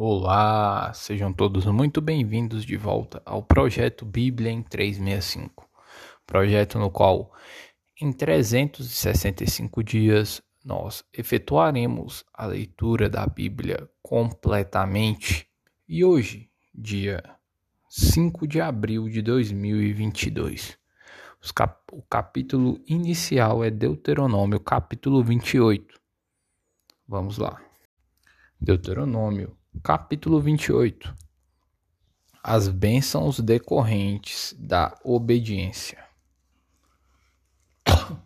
Olá, sejam todos muito bem-vindos de volta ao projeto Bíblia em 365. Projeto no qual, em 365 dias, nós efetuaremos a leitura da Bíblia completamente. E hoje, dia 5 de abril de 2022, cap o capítulo inicial é Deuteronômio, capítulo 28. Vamos lá. Deuteronômio Capítulo 28 As bênçãos decorrentes da obediência.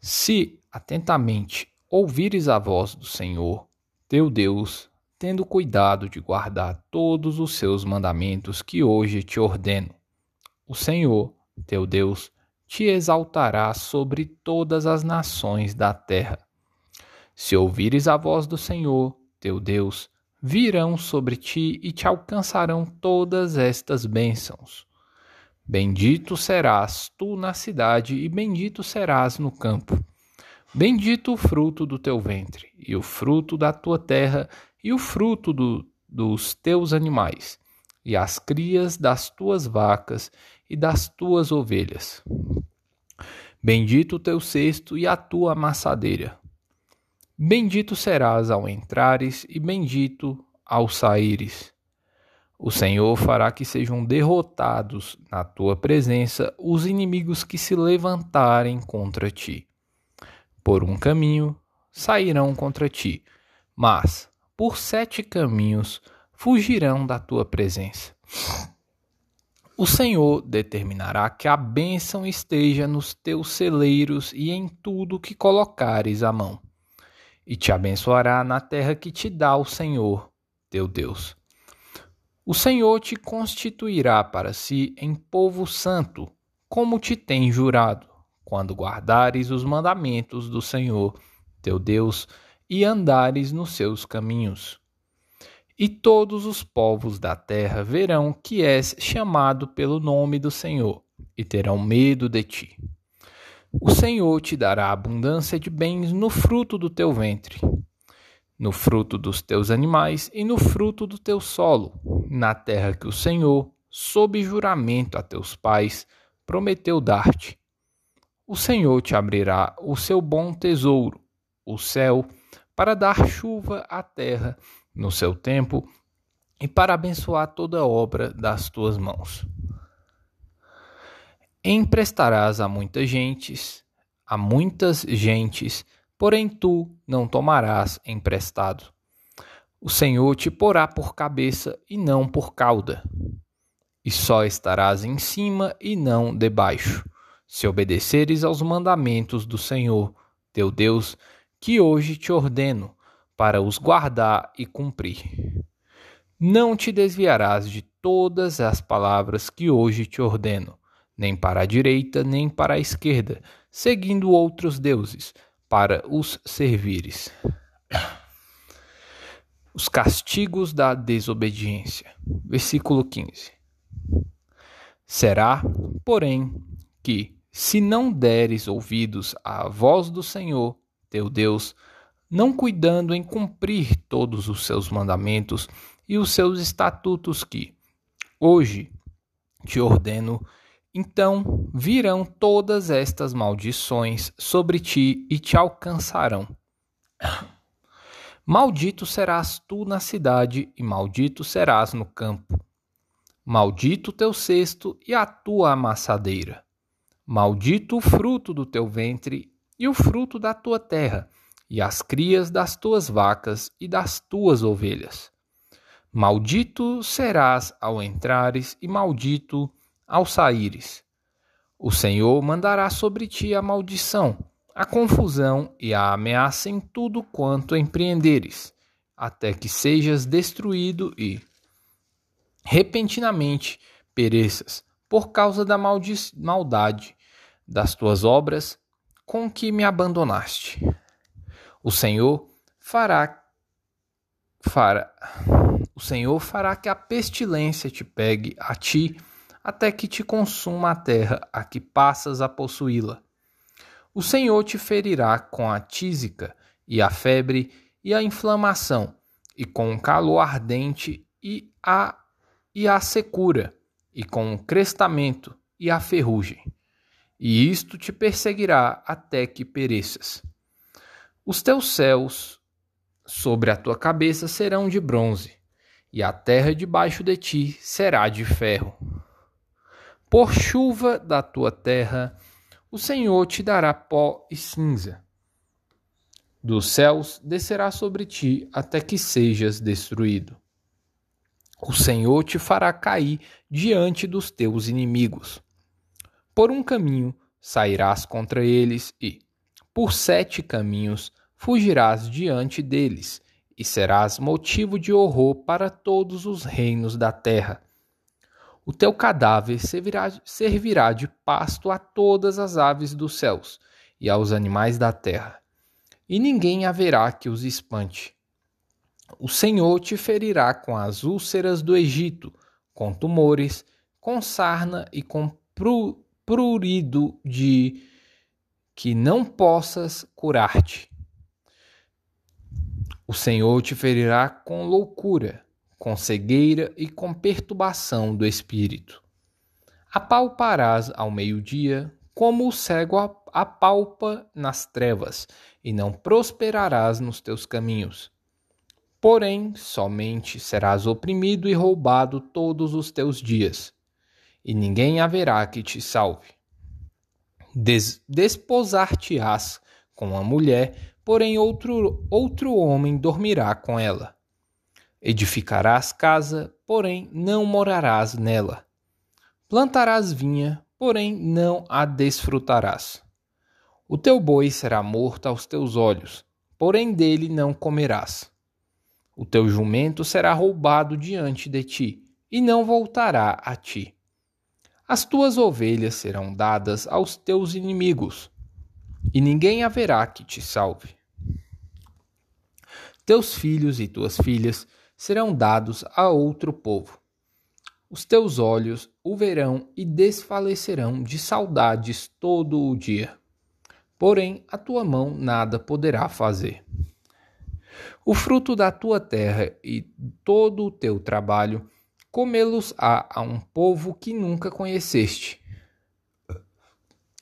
Se atentamente ouvires a voz do Senhor, teu Deus, tendo cuidado de guardar todos os seus mandamentos que hoje te ordeno, o Senhor, teu Deus, te exaltará sobre todas as nações da terra. Se ouvires a voz do Senhor, teu Deus, virão sobre ti e te alcançarão todas estas bênçãos. Bendito serás tu na cidade e bendito serás no campo. Bendito o fruto do teu ventre, e o fruto da tua terra, e o fruto do, dos teus animais, e as crias das tuas vacas e das tuas ovelhas. Bendito o teu cesto e a tua amassadeira. Bendito serás ao entrares e bendito ao saíres. O Senhor fará que sejam derrotados na tua presença os inimigos que se levantarem contra ti. Por um caminho sairão contra ti, mas por sete caminhos fugirão da tua presença. O Senhor determinará que a bênção esteja nos teus celeiros e em tudo que colocares a mão e te abençoará na terra que te dá o Senhor, teu Deus. O Senhor te constituirá para si em povo santo, como te tem jurado, quando guardares os mandamentos do Senhor, teu Deus, e andares nos seus caminhos. E todos os povos da terra verão que és chamado pelo nome do Senhor, e terão medo de ti. O Senhor te dará abundância de bens no fruto do teu ventre, no fruto dos teus animais e no fruto do teu solo, na terra que o Senhor, sob juramento a teus pais, prometeu dar-te. O Senhor te abrirá o seu bom tesouro, o céu, para dar chuva à terra no seu tempo e para abençoar toda obra das tuas mãos. Emprestarás a muitas gentes, a muitas gentes, porém tu não tomarás emprestado. O Senhor te porá por cabeça e não por cauda, e só estarás em cima e não debaixo, se obedeceres aos mandamentos do Senhor, teu Deus, que hoje te ordeno, para os guardar e cumprir. Não te desviarás de todas as palavras que hoje te ordeno nem para a direita, nem para a esquerda, seguindo outros deuses, para os servires. Os castigos da desobediência. Versículo 15. Será, porém, que, se não deres ouvidos à voz do Senhor, teu Deus, não cuidando em cumprir todos os seus mandamentos e os seus estatutos que, hoje, te ordeno então virão todas estas maldições sobre ti e te alcançarão. Maldito serás tu na cidade, e maldito serás no campo. Maldito o teu cesto e a tua amassadeira. Maldito o fruto do teu ventre e o fruto da tua terra, e as crias das tuas vacas e das tuas ovelhas. Maldito serás ao entrares, e maldito ao saíres. O Senhor mandará sobre ti a maldição, a confusão e a ameaça em tudo quanto empreenderes, até que sejas destruído e repentinamente pereças por causa da maldade das tuas obras com que me abandonaste. O Senhor fará fará o Senhor fará que a pestilência te pegue a ti até que te consuma a terra a que passas a possuí-la. O Senhor te ferirá com a tísica e a febre e a inflamação, e com o calor ardente e a, e a secura, e com o crestamento e a ferrugem. E isto te perseguirá até que pereças. Os teus céus sobre a tua cabeça serão de bronze, e a terra debaixo de ti será de ferro. Por chuva da tua terra, o Senhor te dará pó e cinza. Dos céus descerá sobre ti até que sejas destruído. O Senhor te fará cair diante dos teus inimigos. Por um caminho sairás contra eles e, por sete caminhos, fugirás diante deles, e serás motivo de horror para todos os reinos da terra. O teu cadáver servirá, servirá de pasto a todas as aves dos céus e aos animais da terra, e ninguém haverá que os espante. O Senhor te ferirá com as úlceras do Egito, com tumores, com sarna e com prurido de que não possas curar-te. O Senhor te ferirá com loucura, com cegueira e com perturbação do espírito. Apalparás ao meio-dia, como o cego apalpa nas trevas, e não prosperarás nos teus caminhos. Porém, somente serás oprimido e roubado todos os teus dias, e ninguém haverá que te salve. Des Desposar-te-ás com a mulher, porém outro, outro homem dormirá com ela. Edificarás casa, porém não morarás nela. Plantarás vinha, porém não a desfrutarás. O teu boi será morto aos teus olhos, porém dele não comerás. O teu jumento será roubado diante de ti, e não voltará a ti. As tuas ovelhas serão dadas aos teus inimigos, e ninguém haverá que te salve. Teus filhos e tuas filhas serão dados a outro povo. Os teus olhos o verão e desfalecerão de saudades todo o dia. Porém, a tua mão nada poderá fazer. O fruto da tua terra e todo o teu trabalho, comê-los-á a um povo que nunca conheceste.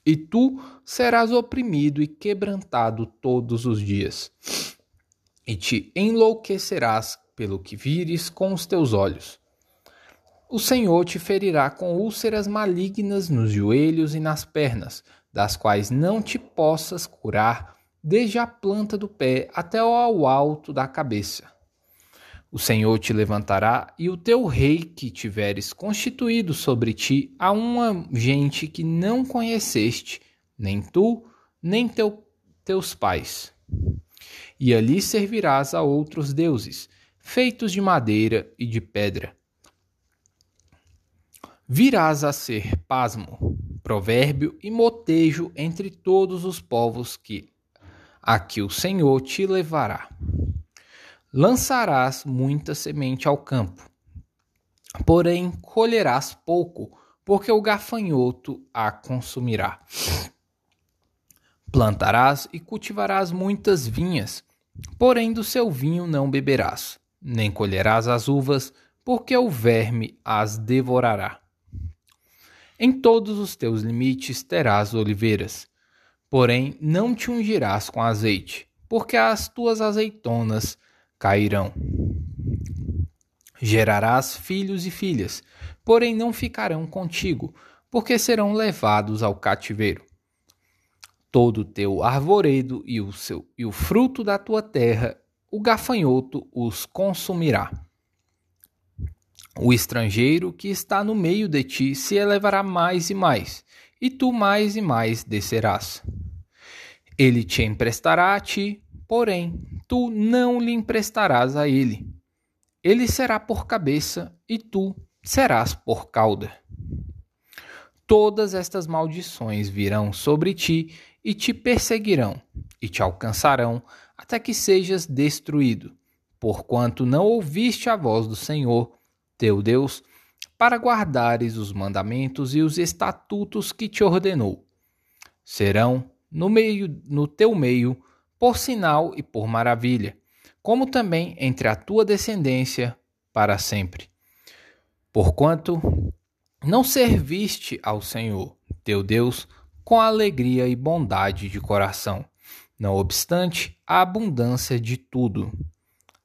E tu serás oprimido e quebrantado todos os dias, e te enlouquecerás pelo que vires com os teus olhos. O Senhor te ferirá com úlceras malignas nos joelhos e nas pernas, das quais não te possas curar, desde a planta do pé até ao alto da cabeça. O Senhor te levantará, e o teu rei que tiveres constituído sobre ti a uma gente que não conheceste, nem tu, nem teu, teus pais. E ali servirás a outros deuses, feitos de madeira e de pedra. Virás a ser pasmo, provérbio e motejo entre todos os povos que a que o Senhor te levará. Lançarás muita semente ao campo, porém colherás pouco, porque o gafanhoto a consumirá. Plantarás e cultivarás muitas vinhas, porém do seu vinho não beberás nem colherás as uvas, porque o verme as devorará. Em todos os teus limites terás oliveiras, porém não te ungirás com azeite, porque as tuas azeitonas cairão. Gerarás filhos e filhas, porém não ficarão contigo, porque serão levados ao cativeiro. Todo o teu arvoredo e o, seu, e o fruto da tua terra o gafanhoto os consumirá. O estrangeiro que está no meio de ti se elevará mais e mais, e tu mais e mais descerás. Ele te emprestará a ti, porém tu não lhe emprestarás a ele. Ele será por cabeça e tu serás por cauda. Todas estas maldições virão sobre ti e te perseguirão e te alcançarão até que sejas destruído, porquanto não ouviste a voz do Senhor, teu Deus, para guardares os mandamentos e os estatutos que te ordenou. Serão no meio no teu meio por sinal e por maravilha, como também entre a tua descendência para sempre. Porquanto não serviste ao Senhor, teu Deus, com alegria e bondade de coração, não obstante a abundância de tudo.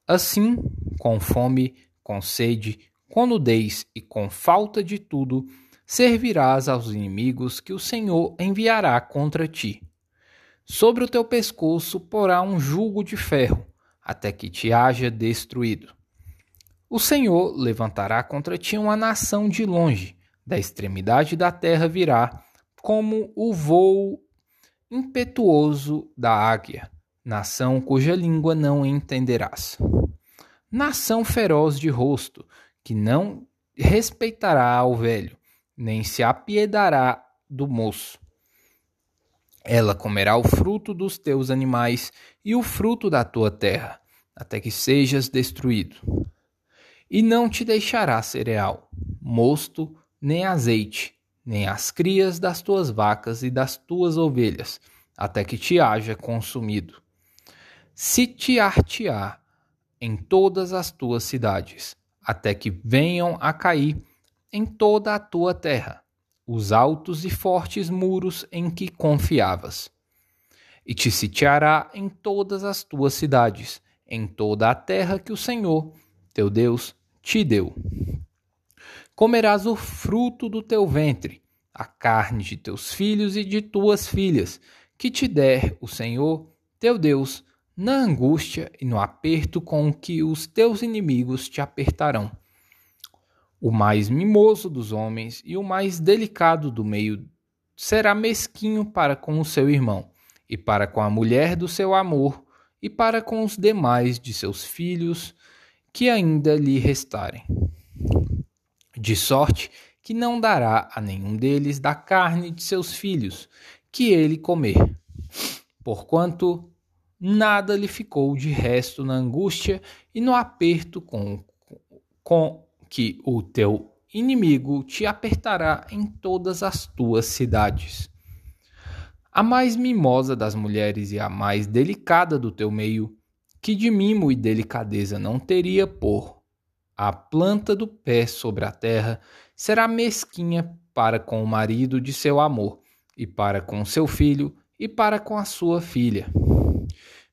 Assim, com fome, com sede, com nudez e com falta de tudo, servirás aos inimigos que o Senhor enviará contra ti. Sobre o teu pescoço porá um jugo de ferro, até que te haja destruído. O Senhor levantará contra ti uma nação de longe, da extremidade da terra virá, como o voo impetuoso da águia, nação cuja língua não entenderás. Nação feroz de rosto, que não respeitará ao velho, nem se apiedará do moço. Ela comerá o fruto dos teus animais e o fruto da tua terra, até que sejas destruído. E não te deixará cereal, mosto, nem azeite, nem as crias das tuas vacas e das tuas ovelhas, até que te haja consumido. Se te artear em todas as tuas cidades, até que venham a cair em toda a tua terra os altos e fortes muros em que confiavas. E te sitiará em todas as tuas cidades, em toda a terra que o Senhor, teu Deus, te deu. Comerás o fruto do teu ventre, a carne de teus filhos e de tuas filhas, que te der o Senhor, teu Deus, na angústia e no aperto com que os teus inimigos te apertarão o mais mimoso dos homens e o mais delicado do meio será mesquinho para com o seu irmão, e para com a mulher do seu amor, e para com os demais de seus filhos que ainda lhe restarem. De sorte que não dará a nenhum deles da carne de seus filhos que ele comer, porquanto nada lhe ficou de resto na angústia e no aperto com, com que o teu inimigo te apertará em todas as tuas cidades. A mais mimosa das mulheres e a mais delicada do teu meio, que de mimo e delicadeza não teria por a planta do pé sobre a terra, será mesquinha para com o marido de seu amor, e para com seu filho, e para com a sua filha.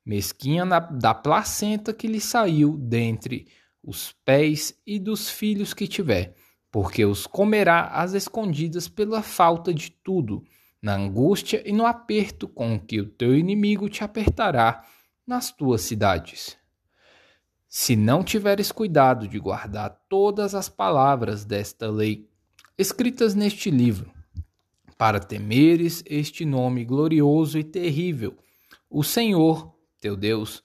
Mesquinha na, da placenta que lhe saiu dentre os pés e dos filhos que tiver, porque os comerá às escondidas pela falta de tudo, na angústia e no aperto com que o teu inimigo te apertará nas tuas cidades. Se não tiveres cuidado de guardar todas as palavras desta lei, escritas neste livro, para temeres este nome glorioso e terrível, o Senhor, teu Deus,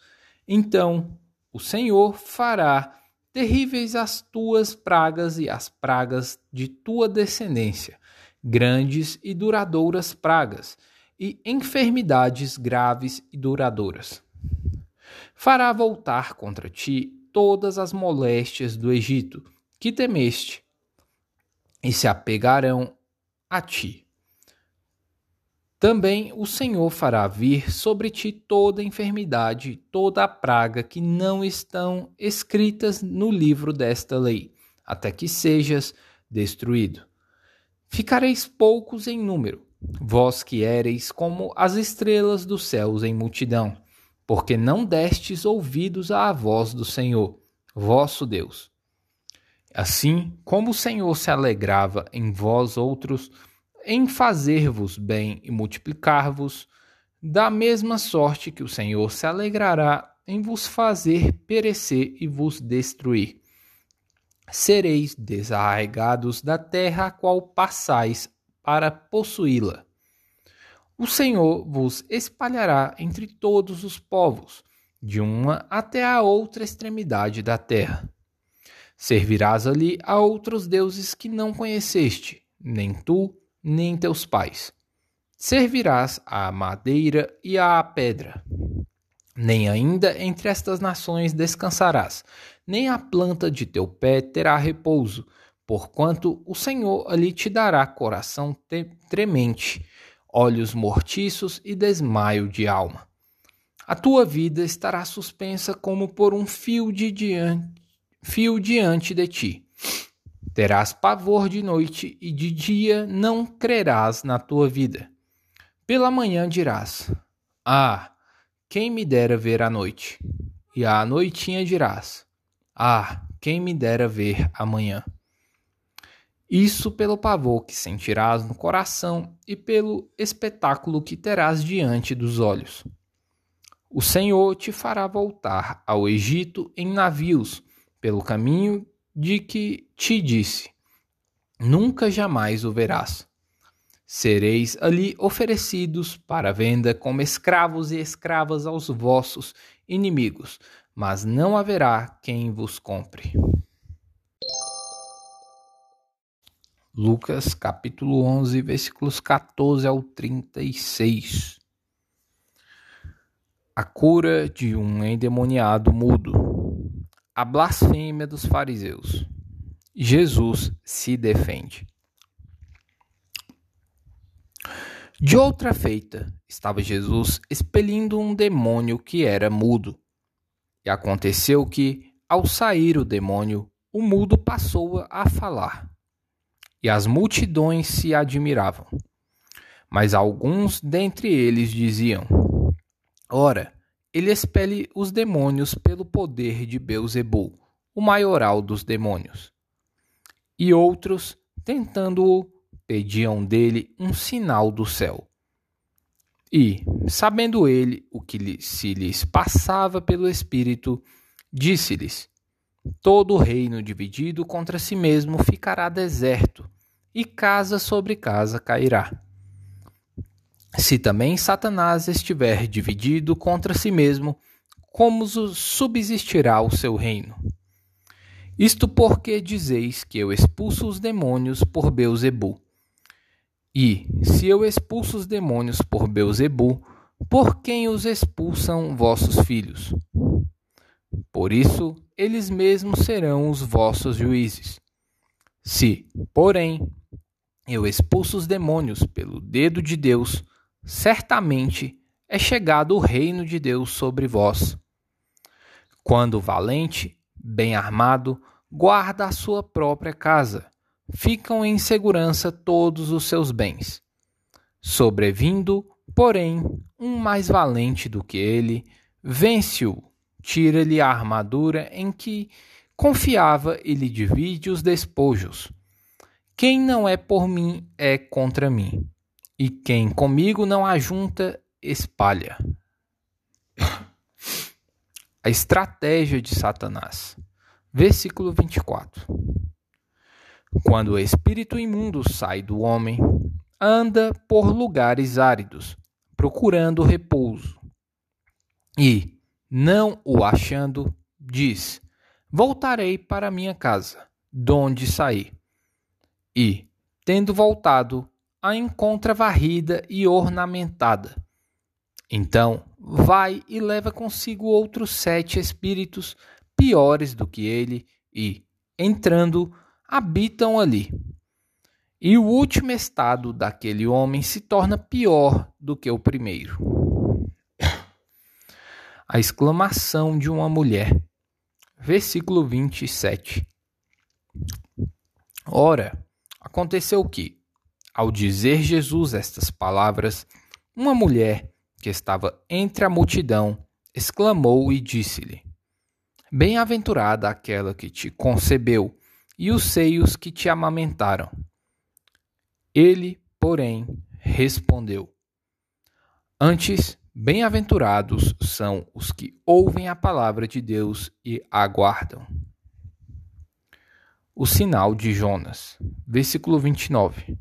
então o Senhor fará terríveis as tuas pragas e as pragas de tua descendência, grandes e duradouras pragas, e enfermidades graves e duradouras. Fará voltar contra ti todas as moléstias do Egito que temeste, e se apegarão a ti. Também o Senhor fará vir sobre ti toda enfermidade, toda a praga que não estão escritas no livro desta lei, até que sejas destruído. Ficareis poucos em número, vós que éreis como as estrelas dos céus em multidão, porque não destes ouvidos à voz do Senhor, vosso Deus. Assim como o Senhor se alegrava em vós outros, em fazer-vos bem e multiplicar-vos, da mesma sorte que o Senhor se alegrará em vos fazer perecer e vos destruir. Sereis desarraigados da terra a qual passais para possuí-la. O Senhor vos espalhará entre todos os povos, de uma até a outra extremidade da terra. Servirás ali a outros deuses que não conheceste, nem tu, nem teus pais. Servirás à madeira e à pedra. Nem ainda entre estas nações descansarás, nem a planta de teu pé terá repouso, porquanto o Senhor ali te dará coração tremente, olhos mortiços e desmaio de alma. A tua vida estará suspensa como por um fio, de diante, fio diante de ti. Terás pavor de noite e de dia não crerás na tua vida. Pela manhã dirás: Ah, quem me dera ver a noite? E à noitinha dirás: Ah, quem me dera ver amanhã? Isso pelo pavor que sentirás no coração e pelo espetáculo que terás diante dos olhos. O Senhor te fará voltar ao Egito em navios, pelo caminho de que te disse: Nunca jamais o verás. Sereis ali oferecidos para venda como escravos e escravas aos vossos inimigos, mas não haverá quem vos compre. Lucas capítulo 11, versículos 14 ao 36 a cura de um endemoniado mudo, a blasfêmia dos fariseus. Jesus se defende. De outra feita, estava Jesus expelindo um demônio que era mudo. E aconteceu que, ao sair o demônio, o mudo passou a falar. E as multidões se admiravam. Mas alguns dentre eles diziam: Ora, ele expele os demônios pelo poder de Beuzebu, o maioral dos demônios. E outros, tentando-o, pediam dele um sinal do céu. E, sabendo ele o que se lhes passava pelo Espírito, disse-lhes: Todo reino dividido contra si mesmo ficará deserto, e casa sobre casa cairá. Se também Satanás estiver dividido contra si mesmo, como subsistirá o seu reino? Isto porque dizeis que eu expulso os demônios por Beuzebu. E, se eu expulso os demônios por Beuzebu, por quem os expulsam vossos filhos? Por isso, eles mesmos serão os vossos juízes. Se, porém, eu expulso os demônios pelo dedo de Deus, certamente é chegado o reino de Deus sobre vós. Quando valente, bem armado, guarda a sua própria casa, ficam em segurança todos os seus bens. Sobrevindo, porém, um mais valente do que ele, vence-o, tira-lhe a armadura em que confiava e lhe divide os despojos. Quem não é por mim é contra mim e quem comigo não ajunta, espalha. A estratégia de Satanás. Versículo 24. Quando o espírito imundo sai do homem, anda por lugares áridos, procurando repouso. E, não o achando, diz: Voltarei para minha casa, donde saí. E, tendo voltado, a encontra varrida e ornamentada. Então vai e leva consigo outros sete espíritos piores do que ele, e, entrando, habitam ali. E o último estado daquele homem se torna pior do que o primeiro. A exclamação de uma mulher. Versículo 27. Ora, aconteceu que, ao dizer Jesus estas palavras, uma mulher que estava entre a multidão exclamou e disse-lhe: Bem-aventurada aquela que te concebeu e os seios que te amamentaram. Ele, porém, respondeu: Antes, bem-aventurados são os que ouvem a palavra de Deus e aguardam. O sinal de Jonas, versículo 29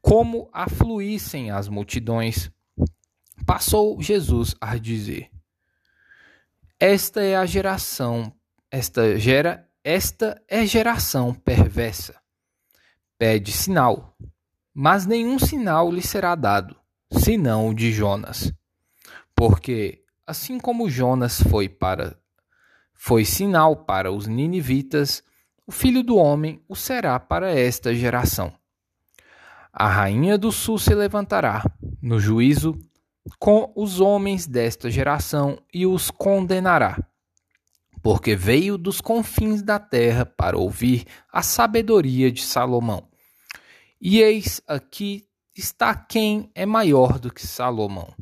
como afluíssem as multidões, passou Jesus a dizer: Esta é a geração, esta gera, esta é geração perversa. Pede sinal, mas nenhum sinal lhe será dado, senão o de Jonas. Porque assim como Jonas foi para foi sinal para os ninivitas, o filho do homem o será para esta geração. A rainha do sul se levantará, no juízo, com os homens desta geração e os condenará. Porque veio dos confins da terra para ouvir a sabedoria de Salomão. E eis aqui está quem é maior do que Salomão.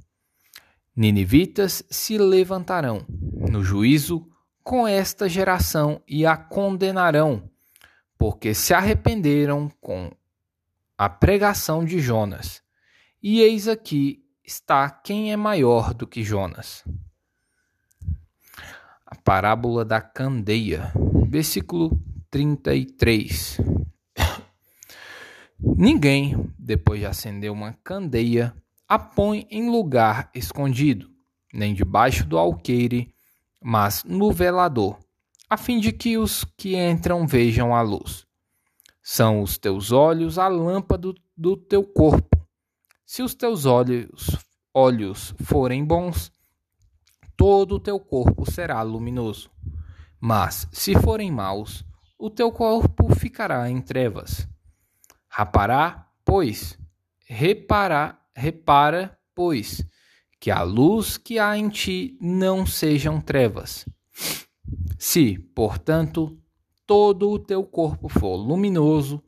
Ninivitas se levantarão no juízo com esta geração e a condenarão, porque se arrependeram com a pregação de Jonas. E eis aqui está quem é maior do que Jonas. A parábola da candeia, versículo 33. Ninguém, depois de acender uma candeia, a põe em lugar escondido, nem debaixo do alqueire, mas no velador, a fim de que os que entram vejam a luz. São os teus olhos a lâmpada do teu corpo. Se os teus olhos, olhos forem bons, todo o teu corpo será luminoso. Mas se forem maus, o teu corpo ficará em trevas. Rapará, pois, repará, repara, pois, que a luz que há em ti não sejam trevas. Se, portanto, todo o teu corpo for luminoso,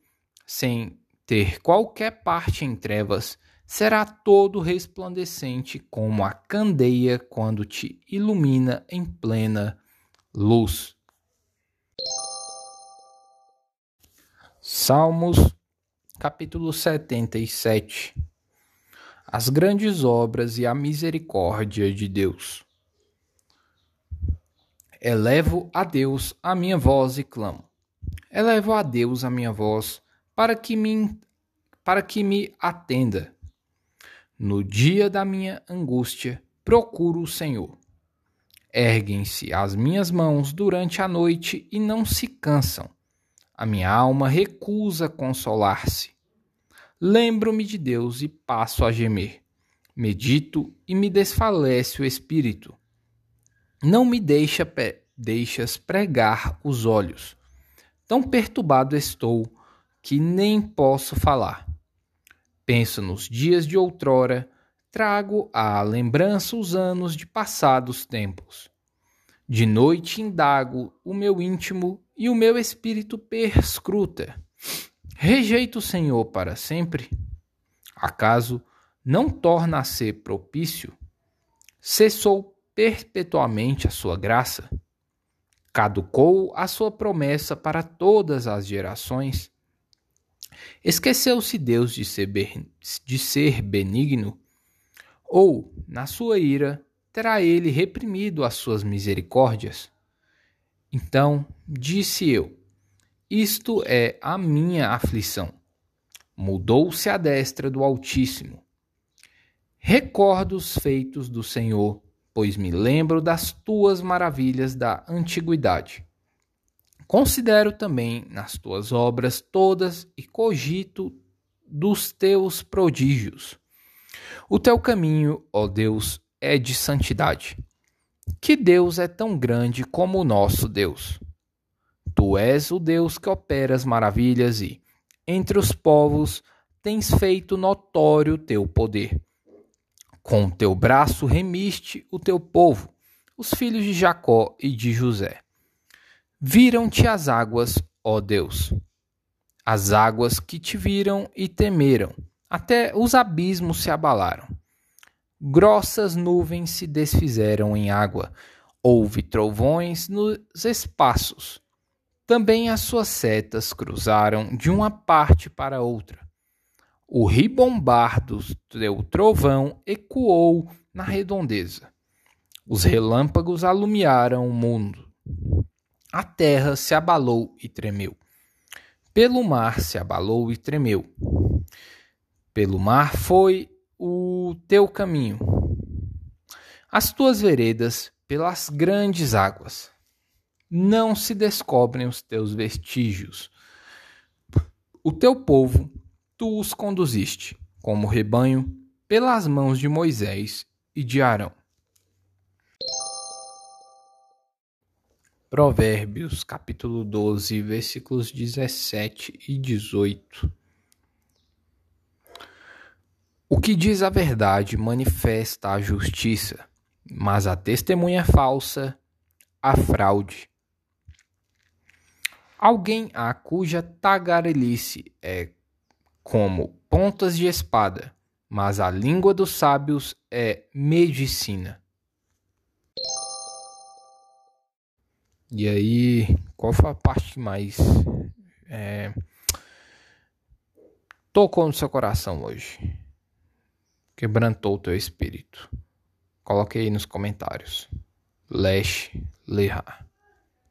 sem ter qualquer parte em trevas, será todo resplandecente como a candeia quando te ilumina em plena luz. Salmos capítulo 77 As grandes obras e a misericórdia de Deus. Elevo a Deus a minha voz e clamo. Elevo a Deus a minha voz para que me, para que me atenda. No dia da minha angústia, procuro o Senhor. Erguem-se as minhas mãos durante a noite e não se cansam. A minha alma recusa consolar-se. Lembro-me de Deus e passo a gemer. Medito e me desfalece o espírito. Não me deixa deixas pregar os olhos. Tão perturbado estou que nem posso falar. Penso nos dias de outrora, trago à lembrança os anos de passados tempos. De noite indago o meu íntimo e o meu espírito perscruta. Rejeito o Senhor para sempre? Acaso não torna a ser propício? Cessou perpetuamente a sua graça? Caducou a sua promessa para todas as gerações? Esqueceu-se Deus de ser, de ser benigno? Ou, na sua ira, terá ele reprimido as suas misericórdias? Então disse eu: isto é a minha aflição. Mudou-se a destra do Altíssimo. Recordo os feitos do Senhor, pois me lembro das tuas maravilhas da antiguidade. Considero também nas tuas obras todas e cogito dos teus prodígios. O teu caminho, ó Deus, é de santidade. Que Deus é tão grande como o nosso Deus. Tu és o Deus que opera as maravilhas e, entre os povos, tens feito notório teu poder. Com teu braço remiste o teu povo, os filhos de Jacó e de José. Viram-te as águas, ó Deus, as águas que te viram e temeram, até os abismos se abalaram. Grossas nuvens se desfizeram em água, houve trovões nos espaços também as suas setas cruzaram de uma parte para outra. O ribombar do trovão ecoou na redondeza. Os relâmpagos alumiaram o mundo. A terra se abalou e tremeu. Pelo mar se abalou e tremeu. Pelo mar foi o teu caminho, as tuas veredas pelas grandes águas não se descobrem os teus vestígios. O teu povo, tu os conduziste, como rebanho, pelas mãos de Moisés e de Arão. Provérbios, capítulo 12, versículos 17 e 18. O que diz a verdade manifesta a justiça, mas a testemunha falsa, a fraude. Alguém a cuja tagarelice é como pontas de espada, mas a língua dos sábios é medicina. E aí, qual foi a parte que mais é, tocou no seu coração hoje? quebrantou teu espírito? Coloque aí nos comentários. Lesh Leha.